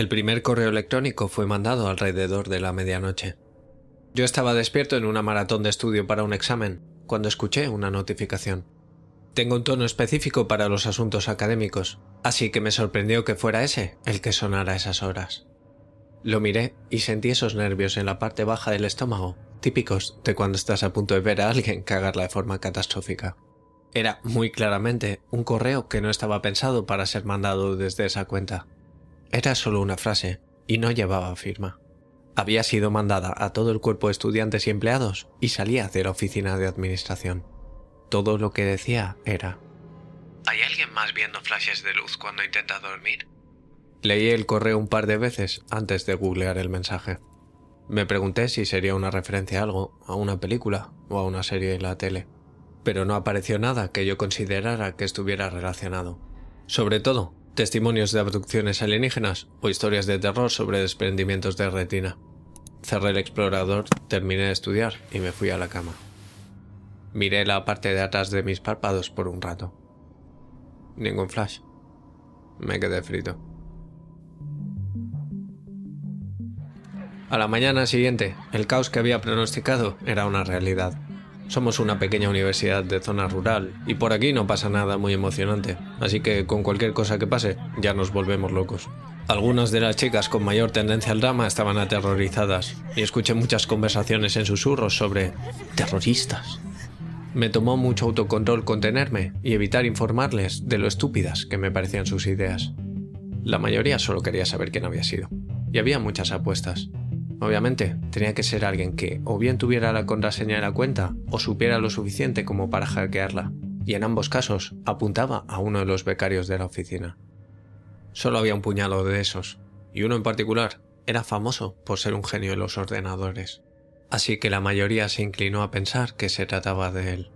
El primer correo electrónico fue mandado alrededor de la medianoche. Yo estaba despierto en una maratón de estudio para un examen cuando escuché una notificación. Tengo un tono específico para los asuntos académicos, así que me sorprendió que fuera ese el que sonara a esas horas. Lo miré y sentí esos nervios en la parte baja del estómago, típicos de cuando estás a punto de ver a alguien cagarla de forma catastrófica. Era muy claramente un correo que no estaba pensado para ser mandado desde esa cuenta. Era solo una frase y no llevaba firma. Había sido mandada a todo el cuerpo de estudiantes y empleados y salía de la oficina de administración. Todo lo que decía era ¿Hay alguien más viendo flashes de luz cuando intenta dormir? Leí el correo un par de veces antes de googlear el mensaje. Me pregunté si sería una referencia a algo, a una película o a una serie en la tele, pero no apareció nada que yo considerara que estuviera relacionado. Sobre todo, testimonios de abducciones alienígenas o historias de terror sobre desprendimientos de retina. Cerré el explorador, terminé de estudiar y me fui a la cama. Miré la parte de atrás de mis párpados por un rato. Ningún flash. Me quedé frito. A la mañana siguiente, el caos que había pronosticado era una realidad. Somos una pequeña universidad de zona rural y por aquí no pasa nada muy emocionante, así que con cualquier cosa que pase ya nos volvemos locos. Algunas de las chicas con mayor tendencia al drama estaban aterrorizadas y escuché muchas conversaciones en susurros sobre terroristas. Me tomó mucho autocontrol contenerme y evitar informarles de lo estúpidas que me parecían sus ideas. La mayoría solo quería saber quién había sido, y había muchas apuestas. Obviamente, tenía que ser alguien que o bien tuviera la contraseña de la cuenta o supiera lo suficiente como para hackearla, y en ambos casos apuntaba a uno de los becarios de la oficina. Solo había un puñado de esos, y uno en particular era famoso por ser un genio de los ordenadores, así que la mayoría se inclinó a pensar que se trataba de él.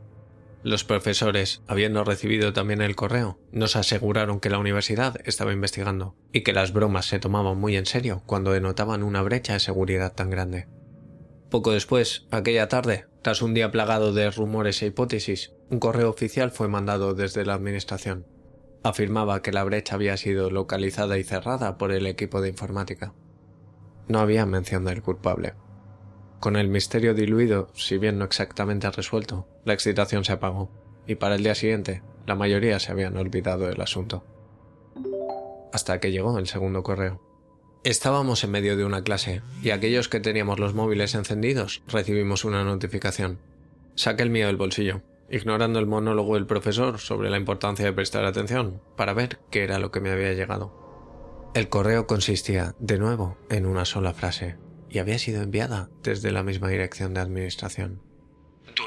Los profesores, habiendo recibido también el correo, nos aseguraron que la universidad estaba investigando y que las bromas se tomaban muy en serio cuando denotaban una brecha de seguridad tan grande. Poco después, aquella tarde, tras un día plagado de rumores e hipótesis, un correo oficial fue mandado desde la administración. Afirmaba que la brecha había sido localizada y cerrada por el equipo de informática. No había mención del culpable. Con el misterio diluido, si bien no exactamente resuelto, la excitación se apagó, y para el día siguiente, la mayoría se habían olvidado del asunto. Hasta que llegó el segundo correo. Estábamos en medio de una clase, y aquellos que teníamos los móviles encendidos recibimos una notificación. Saqué el mío del bolsillo, ignorando el monólogo del profesor sobre la importancia de prestar atención, para ver qué era lo que me había llegado. El correo consistía, de nuevo, en una sola frase, y había sido enviada desde la misma dirección de administración.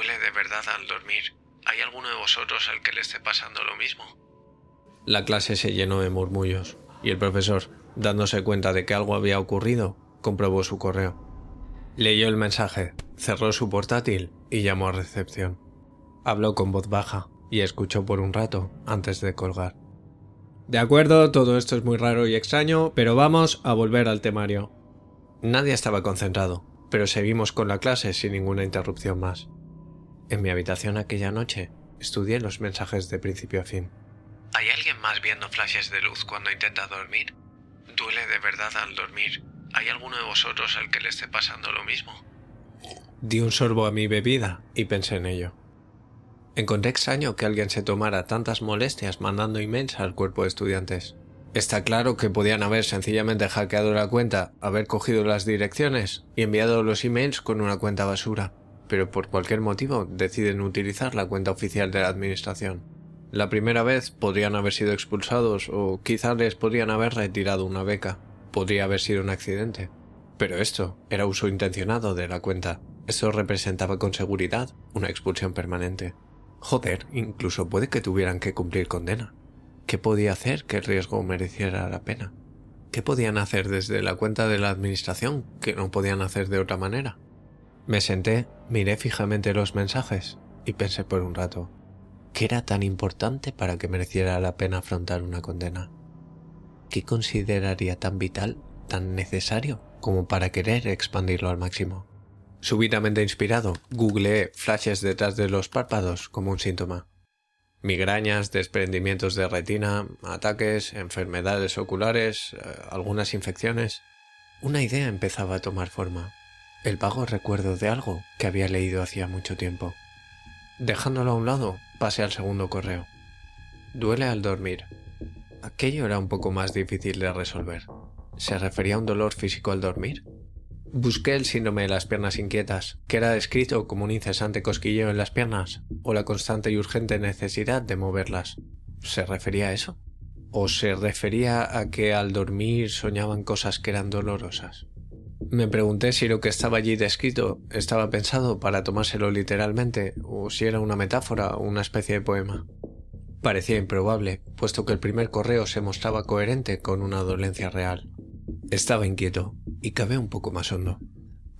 De verdad al dormir. ¿Hay alguno de vosotros al que le esté pasando lo mismo? La clase se llenó de murmullos, y el profesor, dándose cuenta de que algo había ocurrido, comprobó su correo. Leyó el mensaje, cerró su portátil y llamó a recepción. Habló con voz baja y escuchó por un rato antes de colgar. De acuerdo, todo esto es muy raro y extraño, pero vamos a volver al temario. Nadie estaba concentrado, pero seguimos con la clase sin ninguna interrupción más. En mi habitación aquella noche estudié los mensajes de principio a fin. ¿Hay alguien más viendo flashes de luz cuando intenta dormir? ¿Duele de verdad al dormir? ¿Hay alguno de vosotros al que le esté pasando lo mismo? Di un sorbo a mi bebida y pensé en ello. Encontré extraño que alguien se tomara tantas molestias mandando emails al cuerpo de estudiantes. Está claro que podían haber sencillamente hackeado la cuenta, haber cogido las direcciones y enviado los emails con una cuenta basura, pero por cualquier motivo deciden utilizar la cuenta oficial de la administración. La primera vez podrían haber sido expulsados o quizás les podrían haber retirado una beca. Podría haber sido un accidente. Pero esto era uso intencionado de la cuenta. Esto representaba con seguridad una expulsión permanente. Joder, incluso puede que tuvieran que cumplir condena. ¿Qué podía hacer que el riesgo mereciera la pena? ¿Qué podían hacer desde la cuenta de la administración que no podían hacer de otra manera? Me senté, miré fijamente los mensajes y pensé por un rato. ¿Qué era tan importante para que mereciera la pena afrontar una condena? ¿Qué consideraría tan vital, tan necesario, como para querer expandirlo al máximo? Súbitamente inspirado, googleé flashes detrás de los párpados como un síntoma. Migrañas, desprendimientos de retina, ataques, enfermedades oculares, eh, algunas infecciones. Una idea empezaba a tomar forma. El vago recuerdo de algo que había leído hacía mucho tiempo. Dejándolo a un lado, pasé al segundo correo. Duele al dormir. Aquello era un poco más difícil de resolver. ¿Se refería a un dolor físico al dormir? Busqué el síndrome de las piernas inquietas, que era descrito como un incesante cosquilleo en las piernas o la constante y urgente necesidad de moverlas. ¿Se refería a eso? ¿O se refería a que al dormir soñaban cosas que eran dolorosas? Me pregunté si lo que estaba allí descrito estaba pensado para tomárselo literalmente o si era una metáfora o una especie de poema. Parecía improbable, puesto que el primer correo se mostraba coherente con una dolencia real. Estaba inquieto y cabé un poco más hondo.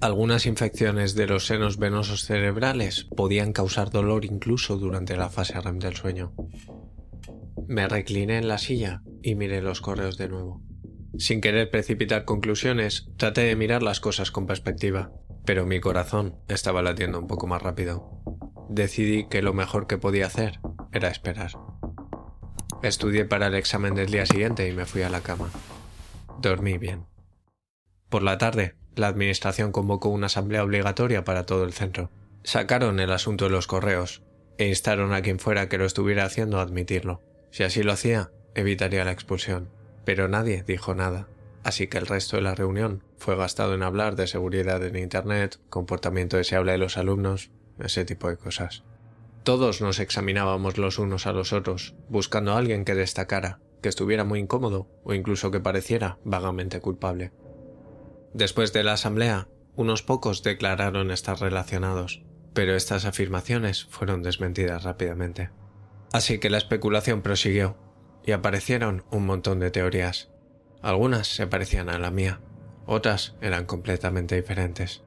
Algunas infecciones de los senos venosos cerebrales podían causar dolor incluso durante la fase REM del sueño. Me recliné en la silla y miré los correos de nuevo. Sin querer precipitar conclusiones, traté de mirar las cosas con perspectiva, pero mi corazón estaba latiendo un poco más rápido. Decidí que lo mejor que podía hacer era esperar. Estudié para el examen del día siguiente y me fui a la cama. Dormí bien. Por la tarde, la Administración convocó una asamblea obligatoria para todo el centro. Sacaron el asunto de los correos e instaron a quien fuera que lo estuviera haciendo a admitirlo. Si así lo hacía, evitaría la expulsión. Pero nadie dijo nada, así que el resto de la reunión fue gastado en hablar de seguridad en Internet, comportamiento deseable de los alumnos, ese tipo de cosas. Todos nos examinábamos los unos a los otros, buscando a alguien que destacara, que estuviera muy incómodo o incluso que pareciera vagamente culpable. Después de la asamblea, unos pocos declararon estar relacionados, pero estas afirmaciones fueron desmentidas rápidamente. Así que la especulación prosiguió, y aparecieron un montón de teorías. Algunas se parecían a la mía, otras eran completamente diferentes.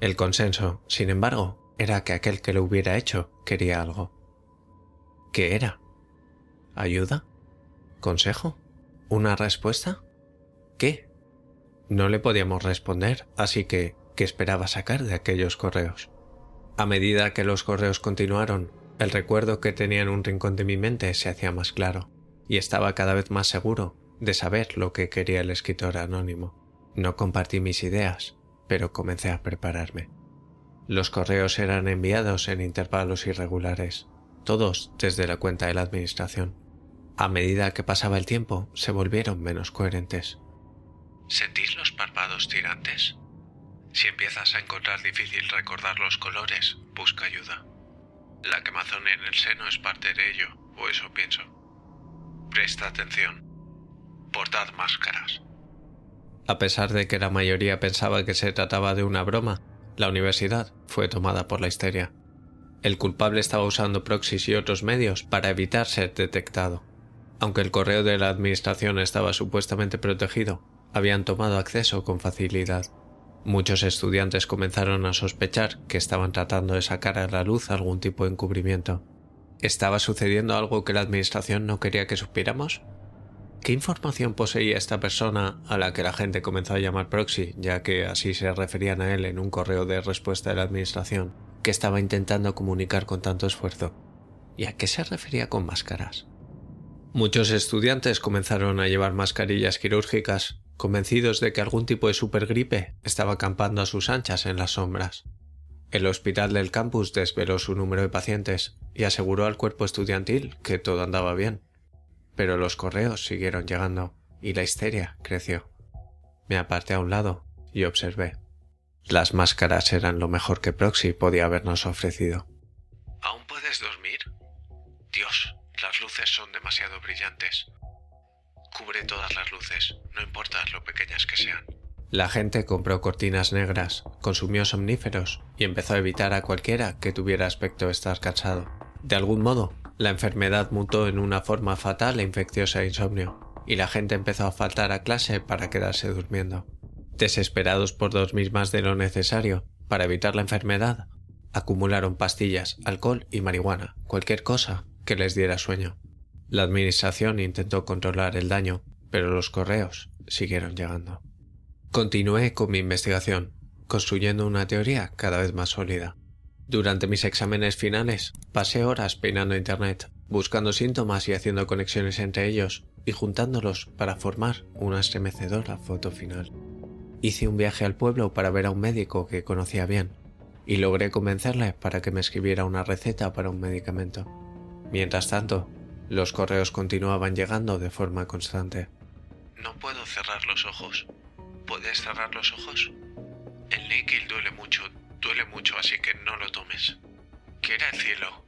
El consenso, sin embargo, era que aquel que lo hubiera hecho quería algo. ¿Qué era? ¿Ayuda? ¿Consejo? ¿Una respuesta? ¿Qué? No le podíamos responder, así que, ¿qué esperaba sacar de aquellos correos? A medida que los correos continuaron, el recuerdo que tenía en un rincón de mi mente se hacía más claro, y estaba cada vez más seguro de saber lo que quería el escritor anónimo. No compartí mis ideas, pero comencé a prepararme. Los correos eran enviados en intervalos irregulares, todos desde la cuenta de la Administración. A medida que pasaba el tiempo, se volvieron menos coherentes. ¿Sentís los párpados tirantes? Si empiezas a encontrar difícil recordar los colores, busca ayuda. La quemazón en el seno es parte de ello, o eso pienso. Presta atención. Portad máscaras. A pesar de que la mayoría pensaba que se trataba de una broma, la universidad fue tomada por la histeria. El culpable estaba usando proxies y otros medios para evitar ser detectado. Aunque el correo de la administración estaba supuestamente protegido, habían tomado acceso con facilidad. Muchos estudiantes comenzaron a sospechar que estaban tratando de sacar a la luz algún tipo de encubrimiento. ¿Estaba sucediendo algo que la Administración no quería que supiéramos? ¿Qué información poseía esta persona a la que la gente comenzó a llamar proxy, ya que así se referían a él en un correo de respuesta de la Administración, que estaba intentando comunicar con tanto esfuerzo? ¿Y a qué se refería con máscaras? Muchos estudiantes comenzaron a llevar mascarillas quirúrgicas convencidos de que algún tipo de supergripe estaba acampando a sus anchas en las sombras. El hospital del campus desveló su número de pacientes y aseguró al cuerpo estudiantil que todo andaba bien. Pero los correos siguieron llegando y la histeria creció. Me aparté a un lado y observé. Las máscaras eran lo mejor que Proxy podía habernos ofrecido. ¿Aún puedes dormir? Dios, las luces son demasiado brillantes. Cubre todas las luces, no importa lo pequeñas que sean. La gente compró cortinas negras, consumió somníferos y empezó a evitar a cualquiera que tuviera aspecto de estar cansado. De algún modo, la enfermedad mutó en una forma fatal e infecciosa de insomnio, y la gente empezó a faltar a clase para quedarse durmiendo. Desesperados por dormir más de lo necesario para evitar la enfermedad, acumularon pastillas, alcohol y marihuana, cualquier cosa que les diera sueño. La administración intentó controlar el daño, pero los correos siguieron llegando. Continué con mi investigación, construyendo una teoría cada vez más sólida. Durante mis exámenes finales, pasé horas peinando Internet, buscando síntomas y haciendo conexiones entre ellos, y juntándolos para formar una estremecedora foto final. Hice un viaje al pueblo para ver a un médico que conocía bien, y logré convencerle para que me escribiera una receta para un medicamento. Mientras tanto, los correos continuaban llegando de forma constante. No puedo cerrar los ojos. ¿Puedes cerrar los ojos? El níquel duele mucho, duele mucho, así que no lo tomes. ¿Qué era el cielo?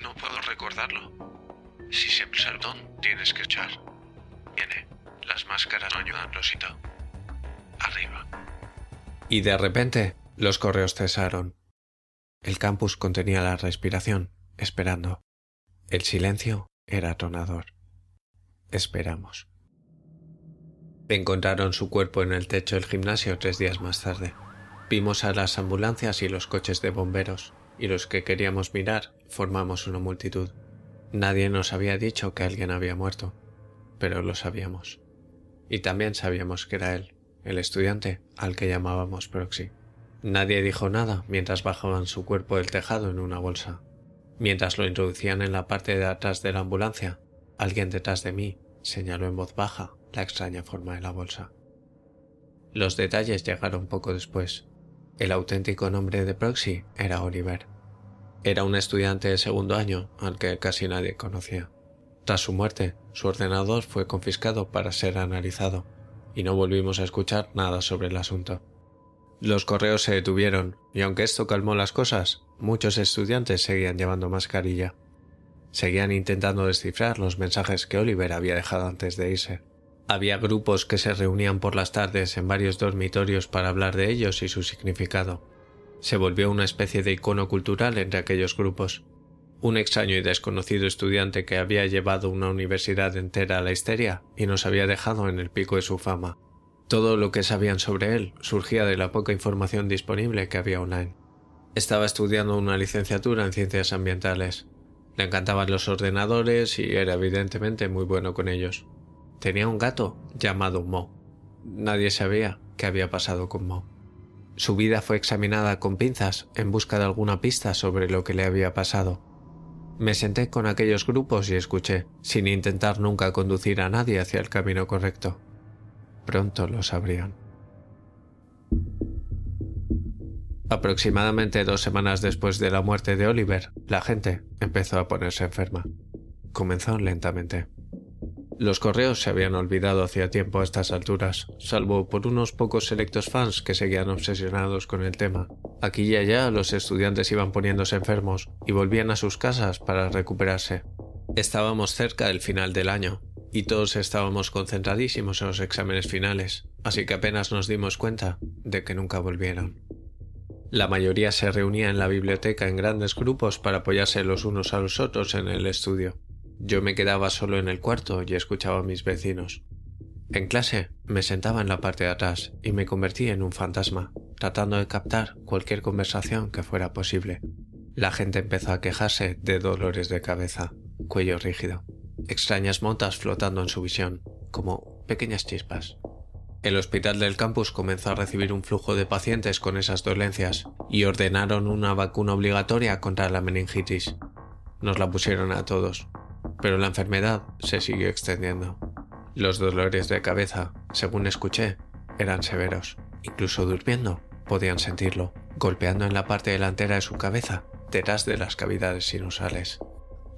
No puedo recordarlo. Si se perdón, tienes que echar. Viene. Las máscaras no ayudan, Rosito. Arriba. Y de repente, los correos cesaron. El campus contenía la respiración, esperando. El silencio era atonador. Esperamos. Encontraron su cuerpo en el techo del gimnasio tres días más tarde. Vimos a las ambulancias y los coches de bomberos, y los que queríamos mirar formamos una multitud. Nadie nos había dicho que alguien había muerto, pero lo sabíamos. Y también sabíamos que era él, el estudiante al que llamábamos Proxy. Nadie dijo nada mientras bajaban su cuerpo del tejado en una bolsa. Mientras lo introducían en la parte de atrás de la ambulancia, alguien detrás de mí señaló en voz baja la extraña forma de la bolsa. Los detalles llegaron poco después. El auténtico nombre de Proxy era Oliver. Era un estudiante de segundo año al que casi nadie conocía. Tras su muerte, su ordenador fue confiscado para ser analizado, y no volvimos a escuchar nada sobre el asunto. Los correos se detuvieron, y aunque esto calmó las cosas, muchos estudiantes seguían llevando mascarilla. Seguían intentando descifrar los mensajes que Oliver había dejado antes de irse. Había grupos que se reunían por las tardes en varios dormitorios para hablar de ellos y su significado. Se volvió una especie de icono cultural entre aquellos grupos. Un extraño y desconocido estudiante que había llevado una universidad entera a la histeria y nos había dejado en el pico de su fama. Todo lo que sabían sobre él surgía de la poca información disponible que había online. Estaba estudiando una licenciatura en ciencias ambientales. Le encantaban los ordenadores y era evidentemente muy bueno con ellos. Tenía un gato llamado Mo. Nadie sabía qué había pasado con Mo. Su vida fue examinada con pinzas en busca de alguna pista sobre lo que le había pasado. Me senté con aquellos grupos y escuché, sin intentar nunca conducir a nadie hacia el camino correcto. Pronto lo sabrían. Aproximadamente dos semanas después de la muerte de Oliver, la gente empezó a ponerse enferma. Comenzó lentamente. Los correos se habían olvidado hacía tiempo a estas alturas, salvo por unos pocos selectos fans que seguían obsesionados con el tema. Aquí y allá los estudiantes iban poniéndose enfermos y volvían a sus casas para recuperarse. Estábamos cerca del final del año, y todos estábamos concentradísimos en los exámenes finales, así que apenas nos dimos cuenta de que nunca volvieron. La mayoría se reunía en la biblioteca en grandes grupos para apoyarse los unos a los otros en el estudio. Yo me quedaba solo en el cuarto y escuchaba a mis vecinos. En clase me sentaba en la parte de atrás y me convertí en un fantasma, tratando de captar cualquier conversación que fuera posible. La gente empezó a quejarse de dolores de cabeza, cuello rígido, extrañas motas flotando en su visión, como pequeñas chispas. El hospital del campus comenzó a recibir un flujo de pacientes con esas dolencias y ordenaron una vacuna obligatoria contra la meningitis. Nos la pusieron a todos, pero la enfermedad se siguió extendiendo. Los dolores de cabeza, según escuché, eran severos. Incluso durmiendo podían sentirlo, golpeando en la parte delantera de su cabeza, detrás de las cavidades sinusales.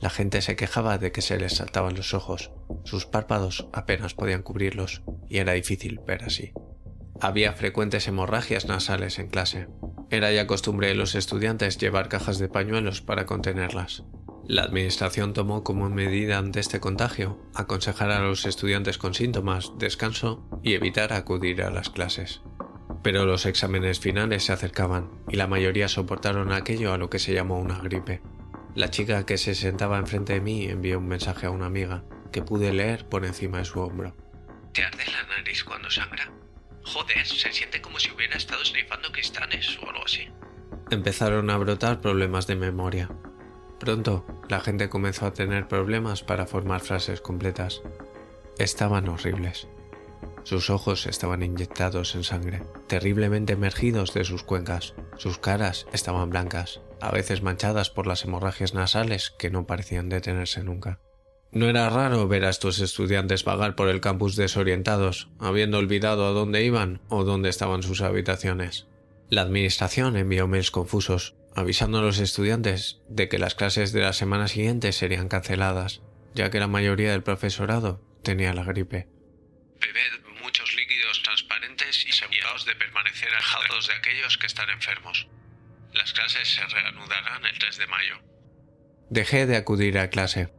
La gente se quejaba de que se les saltaban los ojos, sus párpados apenas podían cubrirlos y era difícil ver así. Había frecuentes hemorragias nasales en clase. Era ya costumbre de los estudiantes llevar cajas de pañuelos para contenerlas. La Administración tomó como medida ante este contagio aconsejar a los estudiantes con síntomas descanso y evitar acudir a las clases. Pero los exámenes finales se acercaban y la mayoría soportaron aquello a lo que se llamó una gripe. La chica que se sentaba enfrente de mí envió un mensaje a una amiga que pude leer por encima de su hombro. ¿Te arde la nariz cuando sangra? Joder, se siente como si hubiera estado snifando cristales o algo así. Empezaron a brotar problemas de memoria. Pronto, la gente comenzó a tener problemas para formar frases completas. Estaban horribles. Sus ojos estaban inyectados en sangre, terriblemente emergidos de sus cuencas. Sus caras estaban blancas, a veces manchadas por las hemorragias nasales que no parecían detenerse nunca. No era raro ver a estos estudiantes vagar por el campus desorientados, habiendo olvidado a dónde iban o dónde estaban sus habitaciones. La administración envió mails confusos, avisando a los estudiantes de que las clases de la semana siguiente serían canceladas, ya que la mayoría del profesorado tenía la gripe. Bebed muchos líquidos transparentes y aseguraos de permanecer alejados de aquellos que están enfermos. Las clases se reanudarán el 3 de mayo. Dejé de acudir a clase.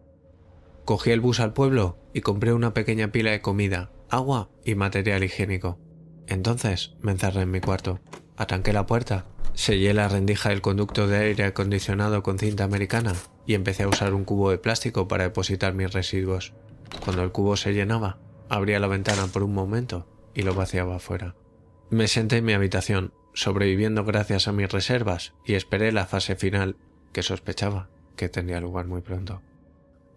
Cogí el bus al pueblo y compré una pequeña pila de comida, agua y material higiénico. Entonces me encerré en mi cuarto, atanqué la puerta, sellé la rendija del conducto de aire acondicionado con cinta americana y empecé a usar un cubo de plástico para depositar mis residuos. Cuando el cubo se llenaba, abría la ventana por un momento y lo vaciaba afuera. Me senté en mi habitación, sobreviviendo gracias a mis reservas, y esperé la fase final, que sospechaba que tendría lugar muy pronto.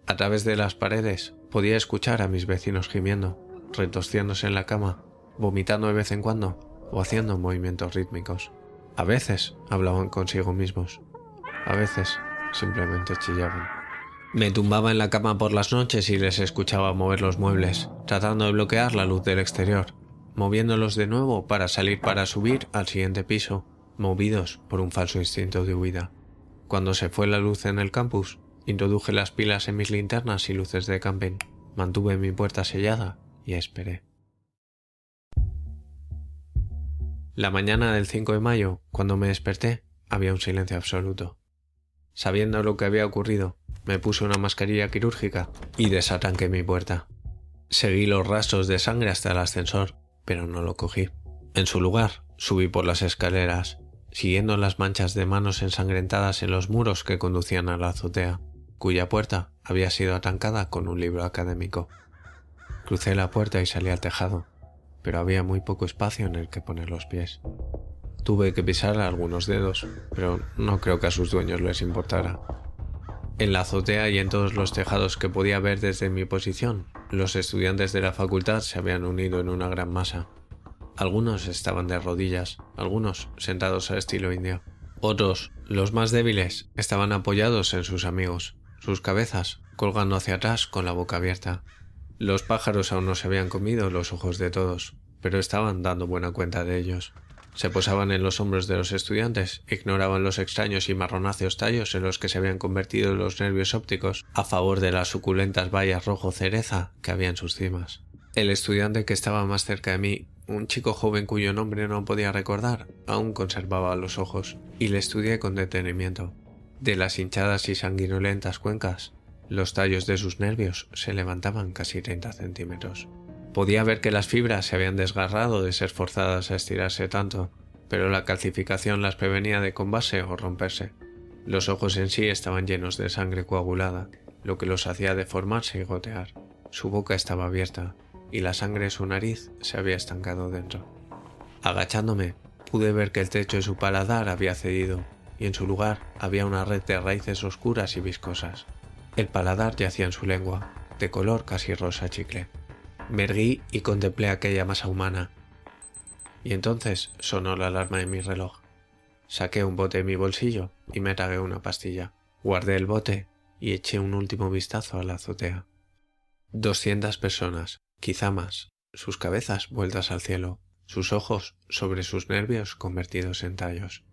A través de las paredes podía escuchar a mis vecinos gimiendo, retosciéndose en la cama, vomitando de vez en cuando o haciendo movimientos rítmicos. A veces hablaban consigo mismos, a veces simplemente chillaban. Me tumbaba en la cama por las noches y les escuchaba mover los muebles, tratando de bloquear la luz del exterior, moviéndolos de nuevo para salir para subir al siguiente piso, movidos por un falso instinto de huida. Cuando se fue la luz en el campus, Introduje las pilas en mis linternas y luces de camping, mantuve mi puerta sellada y esperé. La mañana del 5 de mayo, cuando me desperté, había un silencio absoluto. Sabiendo lo que había ocurrido, me puse una mascarilla quirúrgica y desatanqué mi puerta. Seguí los rastros de sangre hasta el ascensor, pero no lo cogí. En su lugar, subí por las escaleras, siguiendo las manchas de manos ensangrentadas en los muros que conducían a la azotea cuya puerta había sido atancada con un libro académico. Crucé la puerta y salí al tejado, pero había muy poco espacio en el que poner los pies. Tuve que pisar algunos dedos, pero no creo que a sus dueños les importara. En la azotea y en todos los tejados que podía ver desde mi posición, los estudiantes de la facultad se habían unido en una gran masa. Algunos estaban de rodillas, algunos sentados a estilo indio. Otros, los más débiles, estaban apoyados en sus amigos, sus cabezas colgando hacia atrás con la boca abierta. Los pájaros aún no se habían comido los ojos de todos, pero estaban dando buena cuenta de ellos. Se posaban en los hombros de los estudiantes, ignoraban los extraños y marronáceos tallos en los que se habían convertido los nervios ópticos a favor de las suculentas bayas rojo cereza que había en sus cimas. El estudiante que estaba más cerca de mí, un chico joven cuyo nombre no podía recordar, aún conservaba los ojos, y le estudié con detenimiento. De las hinchadas y sanguinolentas cuencas, los tallos de sus nervios se levantaban casi 30 centímetros. Podía ver que las fibras se habían desgarrado de ser forzadas a estirarse tanto, pero la calcificación las prevenía de combase o romperse. Los ojos en sí estaban llenos de sangre coagulada, lo que los hacía deformarse y gotear. Su boca estaba abierta, y la sangre de su nariz se había estancado dentro. Agachándome, pude ver que el techo de su paladar había cedido y en su lugar había una red de raíces oscuras y viscosas. El paladar yacía en su lengua, de color casi rosa chicle. Me erguí y contemplé aquella masa humana. Y entonces sonó la alarma de mi reloj. Saqué un bote de mi bolsillo y me tragué una pastilla. Guardé el bote y eché un último vistazo a la azotea. Doscientas personas, quizá más, sus cabezas vueltas al cielo, sus ojos sobre sus nervios convertidos en tallos.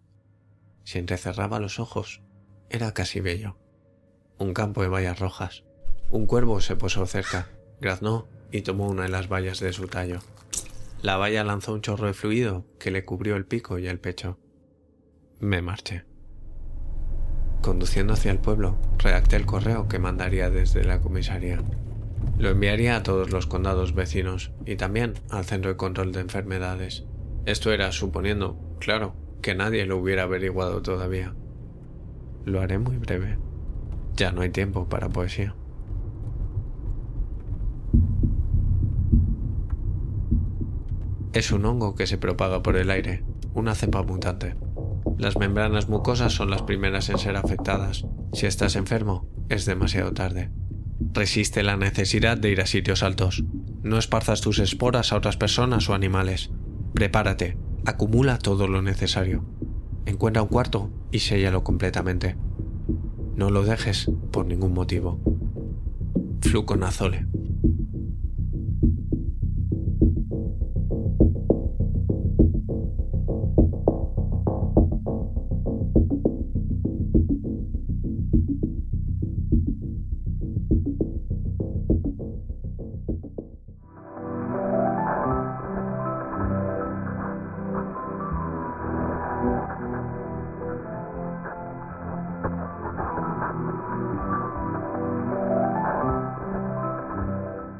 Si entrecerraba los ojos, era casi bello. Un campo de bayas rojas. Un cuervo se posó cerca, graznó y tomó una de las bayas de su tallo. La valla lanzó un chorro de fluido que le cubrió el pico y el pecho. Me marché. Conduciendo hacia el pueblo, redacté el correo que mandaría desde la comisaría. Lo enviaría a todos los condados vecinos y también al Centro de Control de Enfermedades. Esto era suponiendo, claro, que nadie lo hubiera averiguado todavía. Lo haré muy breve. Ya no hay tiempo para poesía. Es un hongo que se propaga por el aire, una cepa mutante. Las membranas mucosas son las primeras en ser afectadas. Si estás enfermo, es demasiado tarde. Resiste la necesidad de ir a sitios altos. No esparzas tus esporas a otras personas o animales. Prepárate, acumula todo lo necesario. Encuentra un cuarto y séllalo completamente. No lo dejes por ningún motivo. Fluconazole.